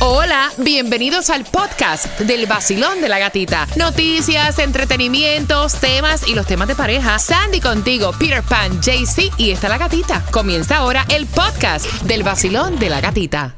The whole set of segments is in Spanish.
Hola, bienvenidos al podcast del vacilón de la gatita. Noticias, entretenimientos, temas y los temas de pareja. Sandy contigo, Peter Pan, JC y está la gatita. Comienza ahora el podcast del vacilón de la gatita.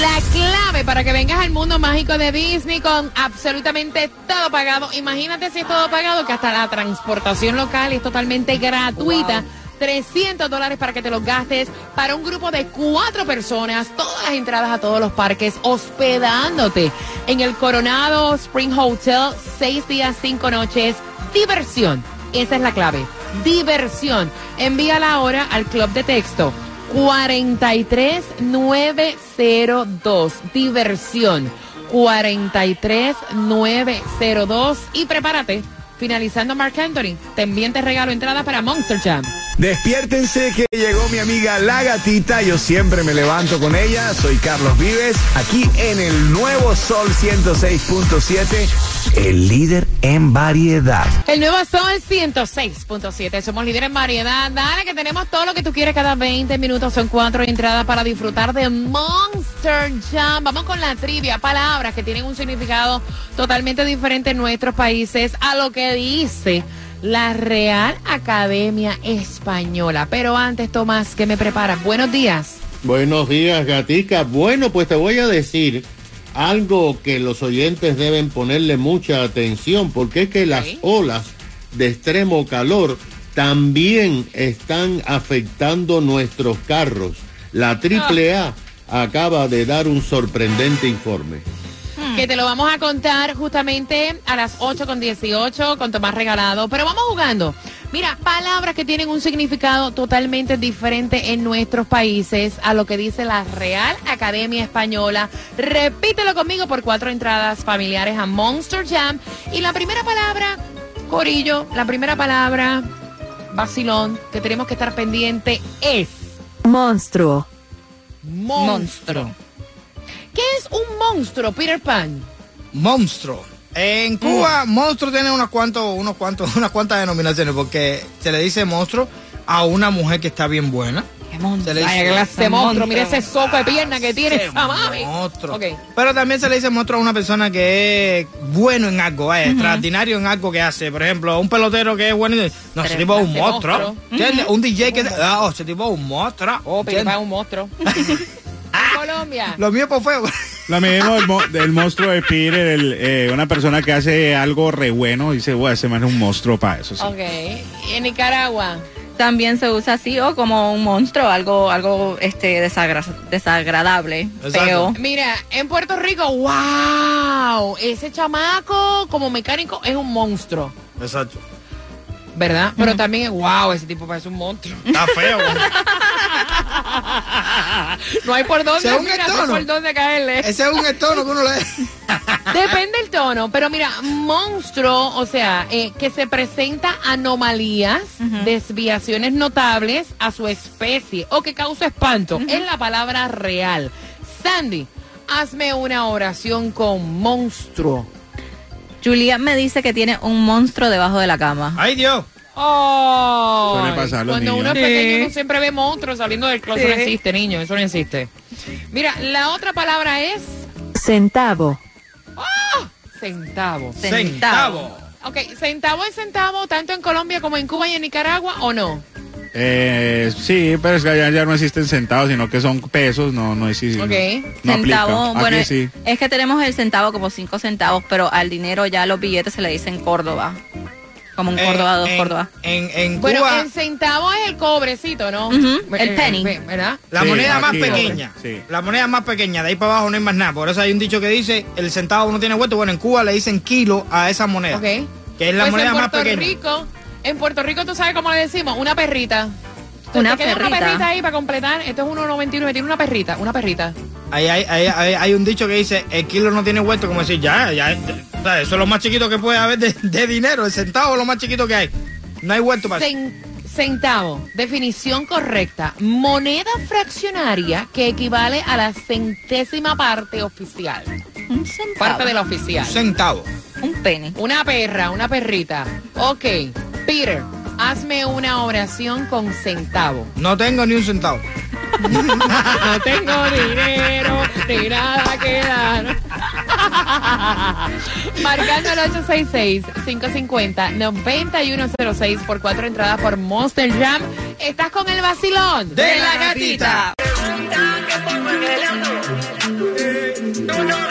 La clave para que vengas al mundo mágico de Disney con absolutamente todo pagado. Imagínate si es todo pagado, que hasta la transportación local es totalmente gratuita. 300 dólares para que te los gastes para un grupo de cuatro personas, todas las entradas a todos los parques, hospedándote en el Coronado Spring Hotel, seis días, cinco noches, diversión. Esa es la clave, diversión. Envíala ahora al club de texto 43902, diversión. 43902 y prepárate. Finalizando Mark Anthony, también te regalo entradas para Monster Jam. Despiértense que llegó mi amiga La Gatita. Yo siempre me levanto con ella. Soy Carlos Vives, aquí en el nuevo Sol 106.7, el líder en variedad. El nuevo Sol 106.7. Somos líderes en variedad. Dale, que tenemos todo lo que tú quieres cada 20 minutos. Son cuatro entradas para disfrutar de Monster Jam. Vamos con la trivia. Palabras que tienen un significado totalmente diferente en nuestros países a lo que dice la Real Academia Española. Pero antes, Tomás, ¿qué me preparas? Buenos días. Buenos días, gatica. Bueno, pues te voy a decir algo que los oyentes deben ponerle mucha atención, porque es que las olas de extremo calor también están afectando nuestros carros. La AAA acaba de dar un sorprendente informe que te lo vamos a contar justamente a las 8 con 18 con Tomás Regalado. Pero vamos jugando. Mira, palabras que tienen un significado totalmente diferente en nuestros países a lo que dice la Real Academia Española. Repítelo conmigo por cuatro entradas familiares a Monster Jam. Y la primera palabra, Corillo, la primera palabra, vacilón, que tenemos que estar pendiente es... Monstruo. Monstruo. ¿Qué es un monstruo, Peter Pan? Monstruo. En Cuba, monstruo tiene unos cuantos, unos cuantos, unas cuantas denominaciones, porque se le dice monstruo a una mujer que está bien buena. ¿Qué monstruo? Se le dice, clase monstruo, mira ese soco de pierna que tiene esa mami. Monstruo. Okay. Pero también se le dice monstruo a una persona que es bueno en algo, extraordinario en algo que hace. Por ejemplo, un pelotero que es bueno. No, ese tipo es un monstruo. ¿Entiendes? Un DJ que. Ah, oh, ese tipo es un monstruo. Oh, pero es un monstruo. Colombia. Lo mío por fuego. Lo mismo del, monstruo de Peter, el, eh, una persona que hace algo re bueno, dice, bueno, ese man es un monstruo para eso. Sí. Ok. ¿Y en Nicaragua? También se usa así o como un monstruo, algo, algo este desagradable, feo. Mira, en Puerto Rico, wow, ese chamaco como mecánico es un monstruo. Exacto. ¿Verdad? Pero también, wow, ese tipo parece un monstruo. Está feo. no hay por dónde, mira, no hay por dónde caerle. Ese es un tono que uno le... Depende el tono, pero mira, monstruo, o sea, eh, que se presenta anomalías, desviaciones notables a su especie o que causa espanto, es la palabra real. Sandy, hazme una oración con monstruo. Julia me dice que tiene un monstruo debajo de la cama. ¡Ay, Dios! Oh, cuando uno es pequeño uno siempre ve monstruos saliendo del closet. Eso no existe, niño, eso no existe. Mira, la otra palabra es... Centavo. Oh, centavo. Centavo. Ok, centavo es centavo tanto en Colombia como en Cuba y en Nicaragua, ¿o no? Eh, sí, pero es que allá ya no existen centavos, sino que son pesos, no, no existe. Ok. No centavo, bueno, es que tenemos el centavo como cinco centavos, pero al dinero ya los billetes se le dicen Córdoba. Como un Córdoba, dos Córdoba. En, en Cuba, bueno, el centavo es el cobrecito, ¿no? El penny. ¿Verdad? La moneda más pequeña. La moneda más pequeña, de ahí para abajo no hay más nada. Por eso hay un dicho que dice, el centavo no tiene vuelto. Bueno, en Cuba le dicen kilo a esa moneda. Ok. Que es la pues moneda más pequeña. Rico, en Puerto Rico, ¿tú sabes cómo le decimos? Una perrita. Una ¿Te perrita. una perrita ahí para completar. Esto es 1.99, tiene una perrita, una perrita. Ahí hay, hay, hay, hay, un dicho que dice, el kilo no tiene vuelto, como decir, ya, ya, o sea, eso es lo más chiquito que puede haber de, de, dinero, el centavo es lo más chiquito que hay. No hay vuelto para Cen, Centavo, definición correcta, moneda fraccionaria que equivale a la centésima parte oficial. Un centavo. Parte de la oficial. Un centavo. Un pene. Una perra, una perrita. Ok, Peter, hazme una oración con centavo. No tengo ni un centavo. No tengo dinero ni nada que dar. Marcando el 866-550-9106 por cuatro entradas por Monster Jam. Estás con el vacilón De la gatita. Todos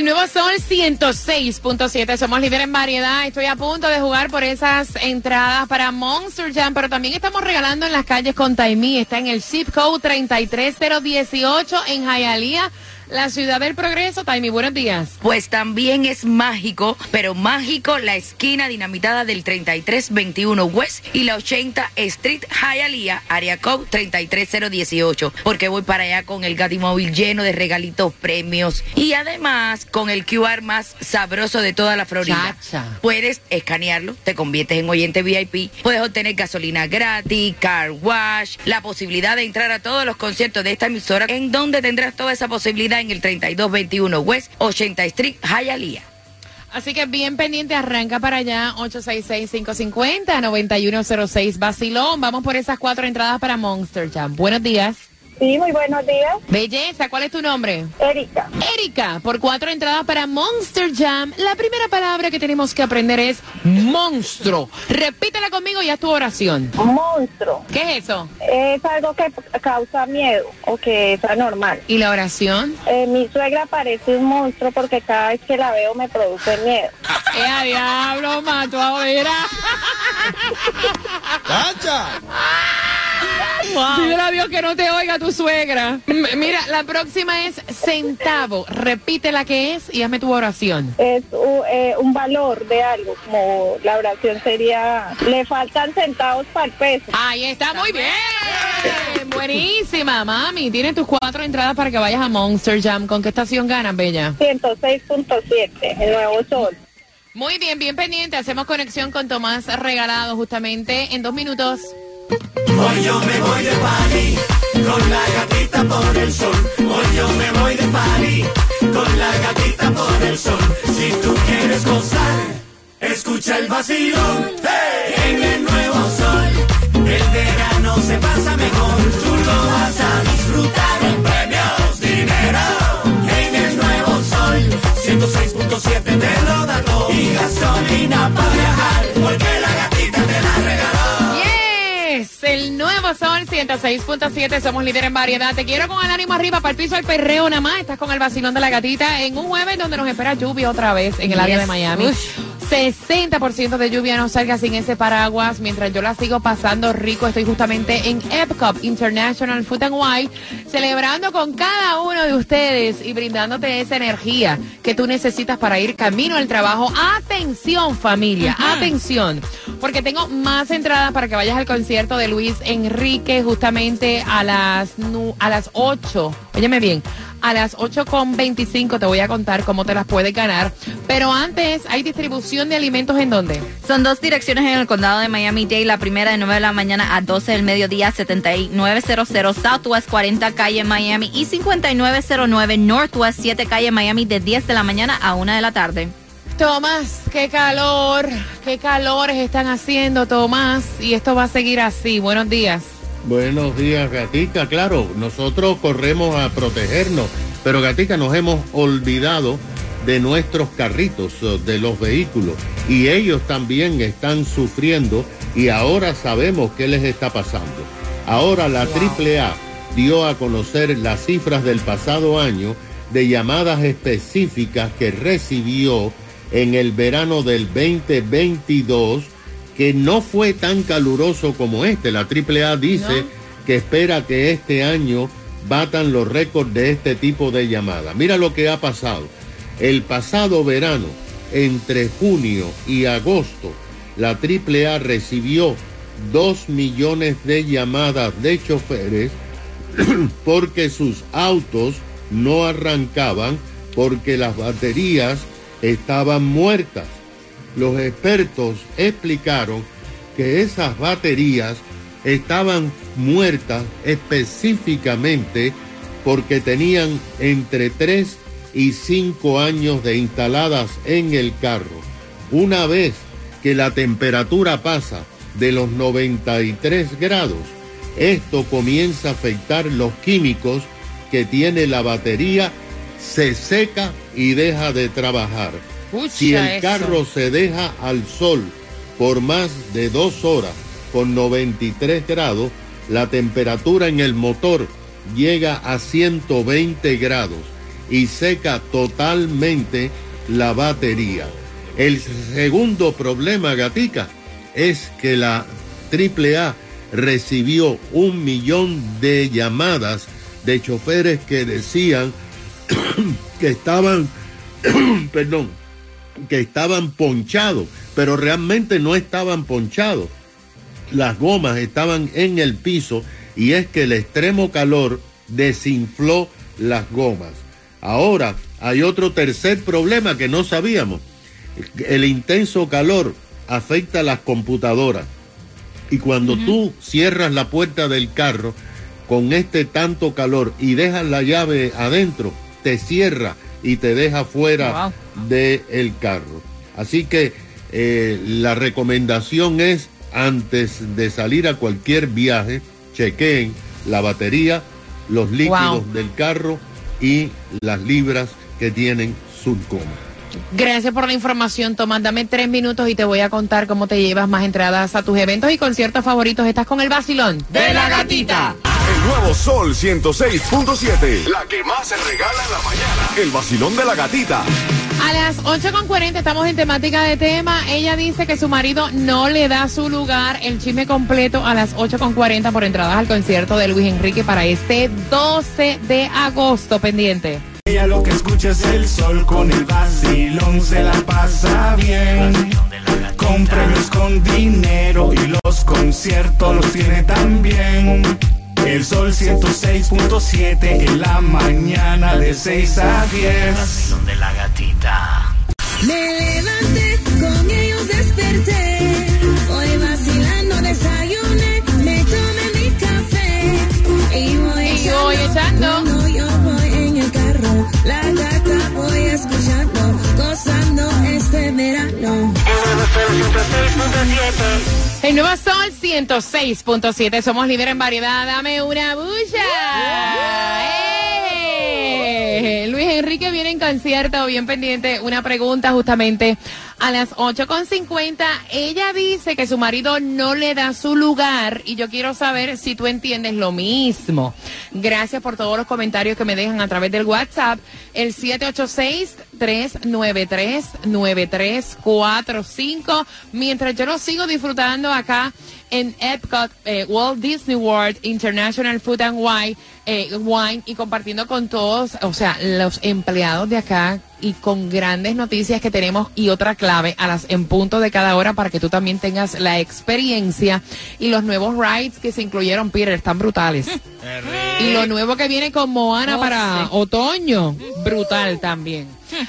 El nuevo Sol 106.7. Somos líderes en variedad. Estoy a punto de jugar por esas entradas para Monster Jam, pero también estamos regalando en las calles con Taimí. Está en el zip code 33018 en Hialeah, la ciudad del progreso. Taimí, buenos días. Pues también es mágico, pero mágico la esquina dinamitada del 3321 West y la 80 Street Hialeah, área code 33018, porque voy para allá con el Gatimóvil lleno de regalitos, premios y además con el QR más sabroso de toda la Florida. Chacha. Puedes escanearlo, te conviertes en oyente VIP, puedes obtener gasolina gratis, car wash, la posibilidad de entrar a todos los conciertos de esta emisora, en donde tendrás toda esa posibilidad en el 3221 West 80 Street Hialeah. Así que bien pendiente, arranca para allá, 866-550-9106 Basilón. Vamos por esas cuatro entradas para Monster Jam. Buenos días. Sí, muy buenos días. Belleza, ¿cuál es tu nombre? Erika. Erika, por cuatro entradas para Monster Jam. La primera palabra que tenemos que aprender es monstruo. Repítela conmigo y haz tu oración. Monstruo. ¿Qué es eso? Es algo que causa miedo o que es anormal. ¿Y la oración? Eh, mi suegra parece un monstruo porque cada vez que la veo me produce miedo. ¡Eh, diablo, mato a vera! Pídele a Dios que no te oiga tu suegra. M- Mira, la próxima es centavo. Repite la que es y hazme tu oración. Es u- eh, un valor de algo, como la oración sería, le faltan centavos para el peso. Ahí está, muy bien. Buenísima, mami. Tienes tus cuatro entradas para que vayas a Monster Jam. ¿Con qué estación ganas, Bella? 106.7, el nuevo sol. Muy bien, bien pendiente. Hacemos conexión con Tomás Regalado justamente en dos minutos. Hoy yo me voy de party con la gatita por el sol. Hoy yo me voy de party con la gatita por el sol. Si tú quieres gozar, escucha el vacilón. ¡Hey! En el nuevo sol, el verano se pasa mejor. Tú lo vas a disfrutar en premios, dinero. En el nuevo sol, 106.7 te lo da. Y gasolina para viajar, Yes, el nuevo Sol 106.7, somos líder en variedad. Te quiero con el ánimo arriba para el piso del perreo nada más. Estás con el vacilón de la gatita en un jueves donde nos espera lluvia otra vez en el área de Miami. 60% de lluvia, no salga sin ese paraguas. Mientras yo la sigo pasando rico, estoy justamente en Epcot International Food and Wine, celebrando con cada uno de ustedes y brindándote esa energía que tú necesitas para ir camino al trabajo. Atención familia, atención, porque tengo más entradas para que vayas al concierto de Luis Enrique justamente a las, a las 8. Óyeme bien. A las 8.25 te voy a contar cómo te las puedes ganar. Pero antes, ¿hay distribución de alimentos en dónde? Son dos direcciones en el condado de Miami-Dade. La primera de 9 de la mañana a 12 del mediodía, 7900 Southwest 40 calle Miami y 5909 Northwest 7 calle Miami de 10 de la mañana a 1 de la tarde. Tomás, qué calor, qué calores están haciendo, Tomás. Y esto va a seguir así. Buenos días. Buenos días, Gatica. Claro, nosotros corremos a protegernos, pero Gatica nos hemos olvidado de nuestros carritos, eh, de los vehículos, y ellos también están sufriendo y ahora sabemos qué les está pasando. Ahora la AAA dio a conocer las cifras del pasado año de llamadas específicas que recibió en el verano del 2022 que no fue tan caluroso como este. La AAA dice que espera que este año batan los récords de este tipo de llamadas. Mira lo que ha pasado. El pasado verano, entre junio y agosto, la AAA recibió dos millones de llamadas de choferes porque sus autos no arrancaban porque las baterías estaban muertas. Los expertos explicaron que esas baterías estaban muertas específicamente porque tenían entre 3 y 5 años de instaladas en el carro. Una vez que la temperatura pasa de los 93 grados, esto comienza a afectar los químicos que tiene la batería, se seca y deja de trabajar. Si el eso. carro se deja al sol por más de dos horas con 93 grados, la temperatura en el motor llega a 120 grados y seca totalmente la batería. El segundo problema, gatica, es que la AAA recibió un millón de llamadas de choferes que decían que estaban, perdón, que estaban ponchados, pero realmente no estaban ponchados. Las gomas estaban en el piso y es que el extremo calor desinfló las gomas. Ahora hay otro tercer problema que no sabíamos. El intenso calor afecta a las computadoras. Y cuando tú cierras la puerta del carro con este tanto calor y dejas la llave adentro, te cierra y te deja fuera del carro. Así que eh, la recomendación es antes de salir a cualquier viaje, chequeen la batería, los líquidos Wow. del carro y las libras que tienen sus gomas. Gracias por la información, Tomás. Dame tres minutos y te voy a contar cómo te llevas más entradas a tus eventos y conciertos favoritos. Estás con el vacilón De la gatita. El nuevo Sol 106.7. La que más se regala en la mañana. El vacilón de la gatita. A las 8.40 estamos en temática de tema. Ella dice que su marido no le da su lugar. El chisme completo a las 8.40 por entradas al concierto de Luis Enrique para este 12 de agosto. Pendiente. Ella lo que escucha es el sol con el vacilón, se la pasa bien. Con premios, con dinero y los conciertos los tiene también. El sol 106.7 en la mañana de 6 a 10. de la gatita. El nuevo Sol 106.7. Somos líder en variedad. Dame una bulla. ¡Eh! Luis Enrique viene en concierto. Bien pendiente. Una pregunta justamente a las 8.50. Ella dice que su marido no le da su lugar. Y yo quiero saber si tú entiendes lo mismo. Gracias por todos los comentarios que me dejan a través del WhatsApp. El 786-393-9345. Mientras yo lo sigo disfrutando acá en Epcot, eh, Walt Disney World International Food and Wine, eh, Wine y compartiendo con todos, o sea, los empleados de acá y con grandes noticias que tenemos y otra clave a las en punto de cada hora para que tú también tengas la experiencia y los nuevos rides que se incluyeron, Peter, están brutales. Y lo nuevo que viene con Moana Oh, para sí. otoño, brutal también.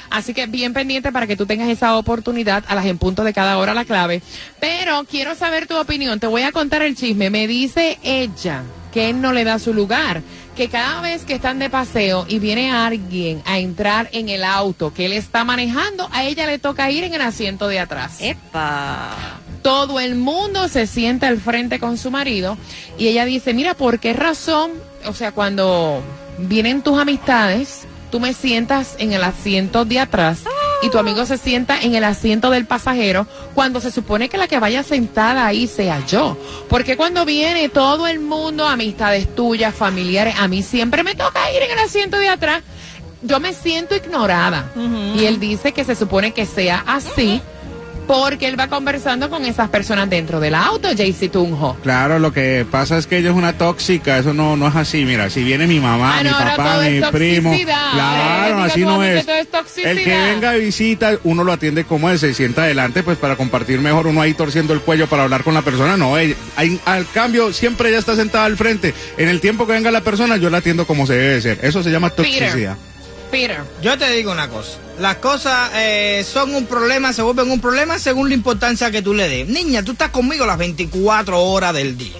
Así que bien pendiente para que tú tengas esa oportunidad a las en punto de cada hora la clave. Pero quiero saber tu opinión. Te voy a contar el chisme. Me dice ella que él no le da su lugar. Que cada vez que están de paseo y viene alguien a entrar en el auto que él está manejando, a ella le toca ir en el asiento de atrás. ¡Epa! Todo el mundo se sienta al frente con su marido y ella dice, mira, ¿por qué razón? O sea, cuando vienen tus amistades, tú me sientas en el asiento de atrás y tu amigo se sienta en el asiento del pasajero cuando se supone que la que vaya sentada ahí sea yo. Porque cuando viene todo el mundo, amistades tuyas, familiares, a mí siempre me toca ir en el asiento de atrás. Yo me siento ignorada. Y él dice que se supone que sea así porque él va conversando con esas personas dentro del auto, Jaycee Tunjo. Claro, lo que pasa es que ella es una tóxica, eso no, no es así. Mira, si viene mi mamá, Ah, mi no, papá, mi primo, claro, así no a es. El que venga de visita, uno lo atiende como él, se sienta adelante, pues para compartir mejor, uno ahí torciendo el cuello para hablar con la persona. No, ella- hay- al cambio, siempre ella está sentada al frente. En el tiempo que venga la persona, yo la atiendo como se debe de ser. Eso se llama toxicidad. Peter. Yo te digo una cosa. Las cosas eh, son un problema, se vuelven un problema según la importancia que tú le des. Niña, tú estás conmigo las 24 horas del día.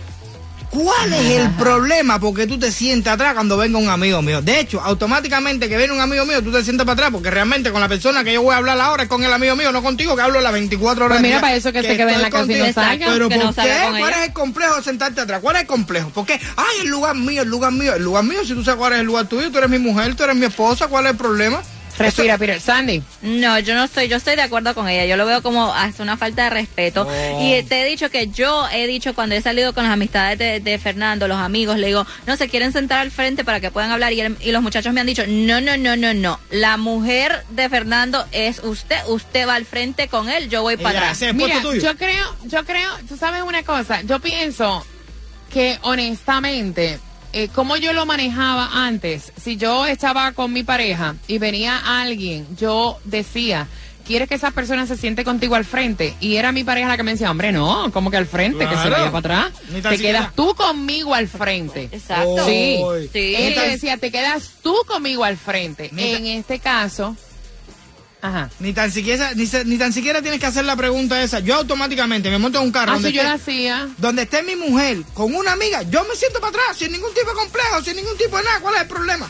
¿Cuál es el problema? Porque tú te sientes atrás cuando venga un amigo mío. De hecho, automáticamente que viene un amigo mío, tú te sientes para atrás porque realmente con la persona que yo voy a hablar ahora es con el amigo mío, no contigo, que hablo las 24 horas Pues mira, para eso que se quede en la casa y no salga, Pero que ¿por no qué? ¿Cuál es el complejo de sentarte atrás? ¿Cuál es el complejo? Porque, ay, el lugar mío, el lugar mío, el lugar mío, si tú sabes cuál es el lugar tuyo, tú eres mi mujer, tú eres mi esposa, ¿cuál es el problema? Respira, Peter. Sandy. No, yo no estoy, yo estoy de acuerdo con ella. Yo lo veo como hasta una falta de respeto. Oh. Y te he dicho que yo he dicho cuando he salido con las amistades de, de Fernando, los amigos, le digo, no, se quieren sentar al frente para que puedan hablar. Y, él- y los muchachos me han dicho, no, no, no, no, no. La mujer de Fernando es usted. Usted va al frente con él, yo voy para atrás. Mira, yo creo, yo creo, tú sabes una cosa, yo pienso que honestamente, eh, como yo lo manejaba antes, si yo estaba con mi pareja y venía alguien, yo decía, ¿quieres que esa persona se siente contigo al frente? Y era mi pareja la que me decía, hombre, no, como que al frente, que se vaya para atrás. Te siquiera. quedas tú conmigo al frente. Exacto. Sí. Sí. Él te decía, te quedas tú conmigo al frente. En este caso, ajá. Ni tan siquiera, ni, se- ni tan siquiera tienes que hacer la pregunta esa. Yo automáticamente me monto en un carro. Ah, donde yo la hacía. donde esté mi mujer con una amiga, yo me siento para atrás, sin ningún tipo de complejo, sin ningún tipo de nada. ¿Cuál es el problema?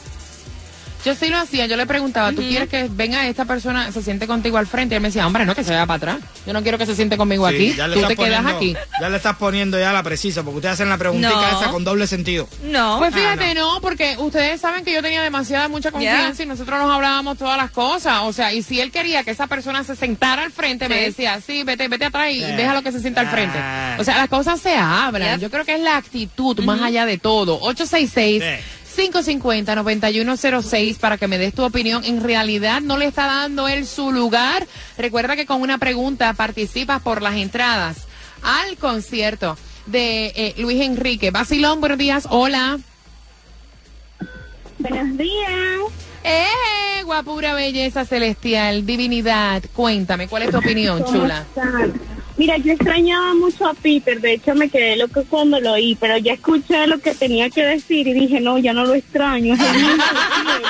Yo sí lo hacía, yo le preguntaba, ¿tú quieres que venga esta persona, se siente contigo al frente? Y él me decía, hombre, no, que se vaya para atrás. Yo no quiero que se siente conmigo Sí, aquí. ya le Tú te quedas aquí. Ya le estás poniendo ya la precisa, porque ustedes hacen la preguntita No. esa con doble sentido. No. Pues Ah, fíjate, no. porque ustedes saben que yo tenía demasiada, mucha confianza y nosotros nos hablábamos todas las cosas. O sea, y si él quería que esa persona se sentara al frente, me decía, sí, vete, vete atrás y Eh. déjalo que se sienta al frente. Ah. O sea, las cosas se hablan. Yo creo que es la actitud más allá de todo. 866 Sí. 550-9106 para que me des tu opinión. En realidad no le está dando él su lugar. Recuerda que con una pregunta participas por las entradas al concierto de eh, Luis Enrique. Basilón, buenos días. Hola. Buenos días. ¡Eh! Guapura, belleza celestial, divinidad. Cuéntame, ¿cuál es tu opinión, ¿Cómo chula? están? Mira, yo extrañaba mucho a Peter, de hecho me quedé loco cuando lo oí, pero ya escuché lo que tenía que decir y dije, no, ya no lo extraño. Es el mismo de siempre,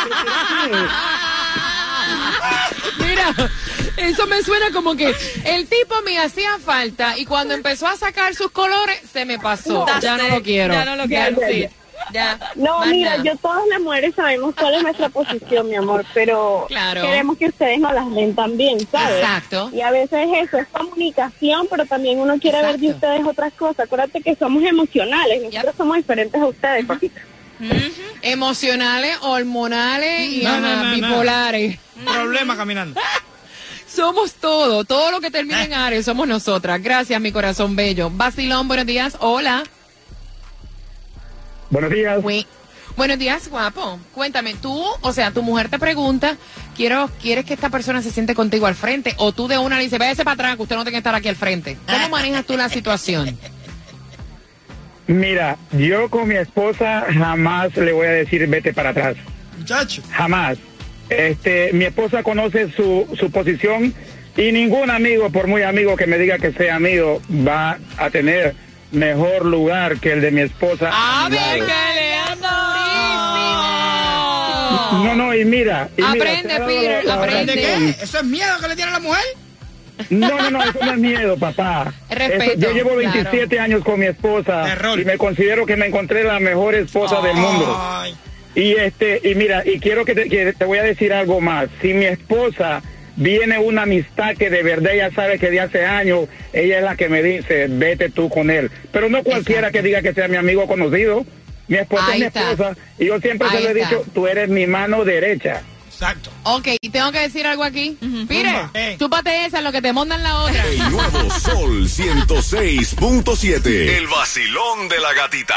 ¿qué Mira, eso me suena como que el tipo me hacía falta y cuando empezó a sacar sus colores se me pasó. Ya no lo quiero. Ya no lo quiero. sí. Ya. No, mira, yo todas las mujeres sabemos cuál es nuestra posición, mi amor, pero Claro. queremos que ustedes nos las den también, ¿sabes? Exacto. Y a veces eso es comunicación, pero también uno quiere ver de ustedes otras cosas. Acuérdate que somos emocionales, nosotros Yep. somos diferentes a ustedes, papita. Emocionales, hormonales y No, bipolares. Problema caminando. Somos todo, todo lo que termina en Ares somos nosotras. Gracias, mi corazón bello. Basilón, buenos días. Hola. Buenos días. Buenos días, guapo. Cuéntame, tú, o sea, tu mujer te pregunta, quiero, ¿quieres que esta persona se siente contigo al frente? O tú de una le dices, váyase para atrás, que usted no tiene que estar aquí al frente. ¿Cómo manejas tú la situación? Mira, yo con mi esposa jamás le voy a decir vete para atrás. Muchacho. Jamás. Este, mi esposa conoce su, su posición y ningún amigo, por muy amigo que me diga que sea amigo, va a tener mejor lugar que el de mi esposa. ¡A a mi ver, lado. que le No, no, y mira. y mira, Aprende, dado Peter, aprende. ¿De razón. qué? ¿Eso es miedo que le tiene a la mujer? No, no, no, eso no es miedo, papá. Respeto, Eso- yo llevo claro. 27 años con mi esposa Terror. y me considero que me encontré la mejor esposa del mundo. Ay. Y este, y mira, y quiero que te, que te voy a decir algo más. Si mi esposa viene una amistad que de verdad ella sabe que de hace años, ella es la que me dice, vete tú con él. Pero no cualquiera Exacto. que diga que sea mi amigo conocido. Mi esposa Ahí es mi está. esposa y yo siempre Ahí se lo he dicho, tú eres mi mano derecha. Exacto. Ok, y tengo que decir algo aquí. Peter, Zumba. Eh. chúpate esa, lo que te montan la otra. El nuevo Sol 106.7. El vacilón de la gatita.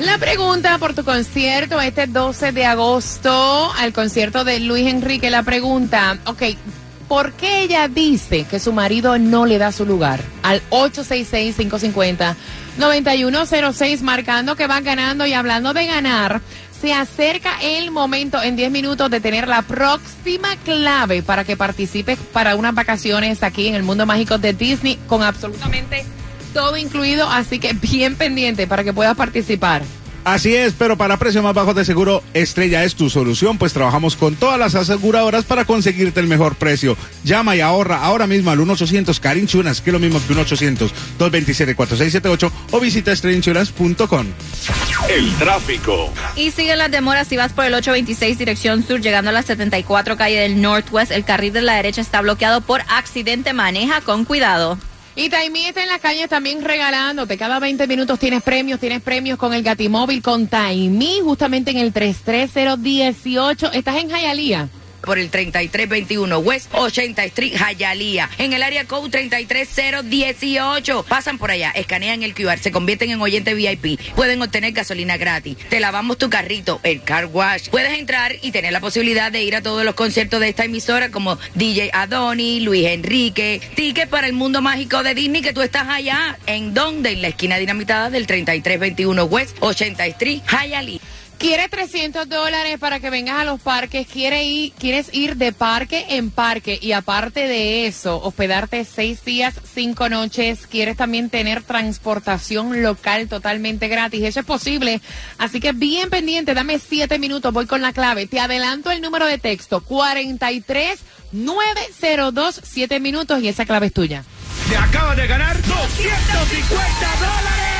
La pregunta por tu concierto este 12 de agosto al concierto de Luis Enrique. La pregunta, ok, ¿por qué ella dice que su marido no le da su lugar? Al 866-550-9106, marcando que van ganando y hablando de ganar. Se acerca el momento en 10 minutos de tener la próxima clave para que participes para unas vacaciones aquí en el mundo mágico de Disney con absolutamente todo incluido, así que bien pendiente para que puedas participar. Así es, pero para precios más bajos de seguro, Estrella es tu solución, pues trabajamos con todas las aseguradoras para conseguirte el mejor precio. Llama y ahorra ahora mismo al 1-800 Car Insurance, que es lo mismo que 1-800-227-4678 o visita estrellainsurance.com. El tráfico. Y siguen las demoras si vas por el 826 dirección sur, llegando a la 74 calle del Northwest. El carril de la derecha está bloqueado por accidente. Maneja con cuidado. Y Taimí está en las calles también regalándote. Cada 20 minutos tienes premios, tienes premios con el Gatimóvil, con Taimí, justamente en el 33018. Estás en Jayalía. Por el 3321 West 80 Street, Hialeah. En el área code 33018. Pasan por allá, escanean el QR, se convierten en oyente VIP. Pueden obtener gasolina gratis. Te lavamos tu carrito, el car wash. Puedes entrar y tener la posibilidad de ir a todos los conciertos de esta emisora como DJ Adoni, Luis Enrique, ticket para el mundo mágico de Disney que tú estás allá. ¿En donde En la esquina dinamitada del 3321 West 80 Street, Hialeah. ¿Quieres 300 dólares para que vengas a los parques? ¿Quieres ir, ¿Quieres ir de parque en parque? Y aparte de eso, hospedarte seis días, cinco noches. ¿Quieres también tener transportación local totalmente gratis? Eso es posible. Así que bien pendiente, dame siete minutos, voy con la clave. Te adelanto el número de texto, 43 902, siete minutos y esa clave es tuya. Te acabas de ganar 250 dólares.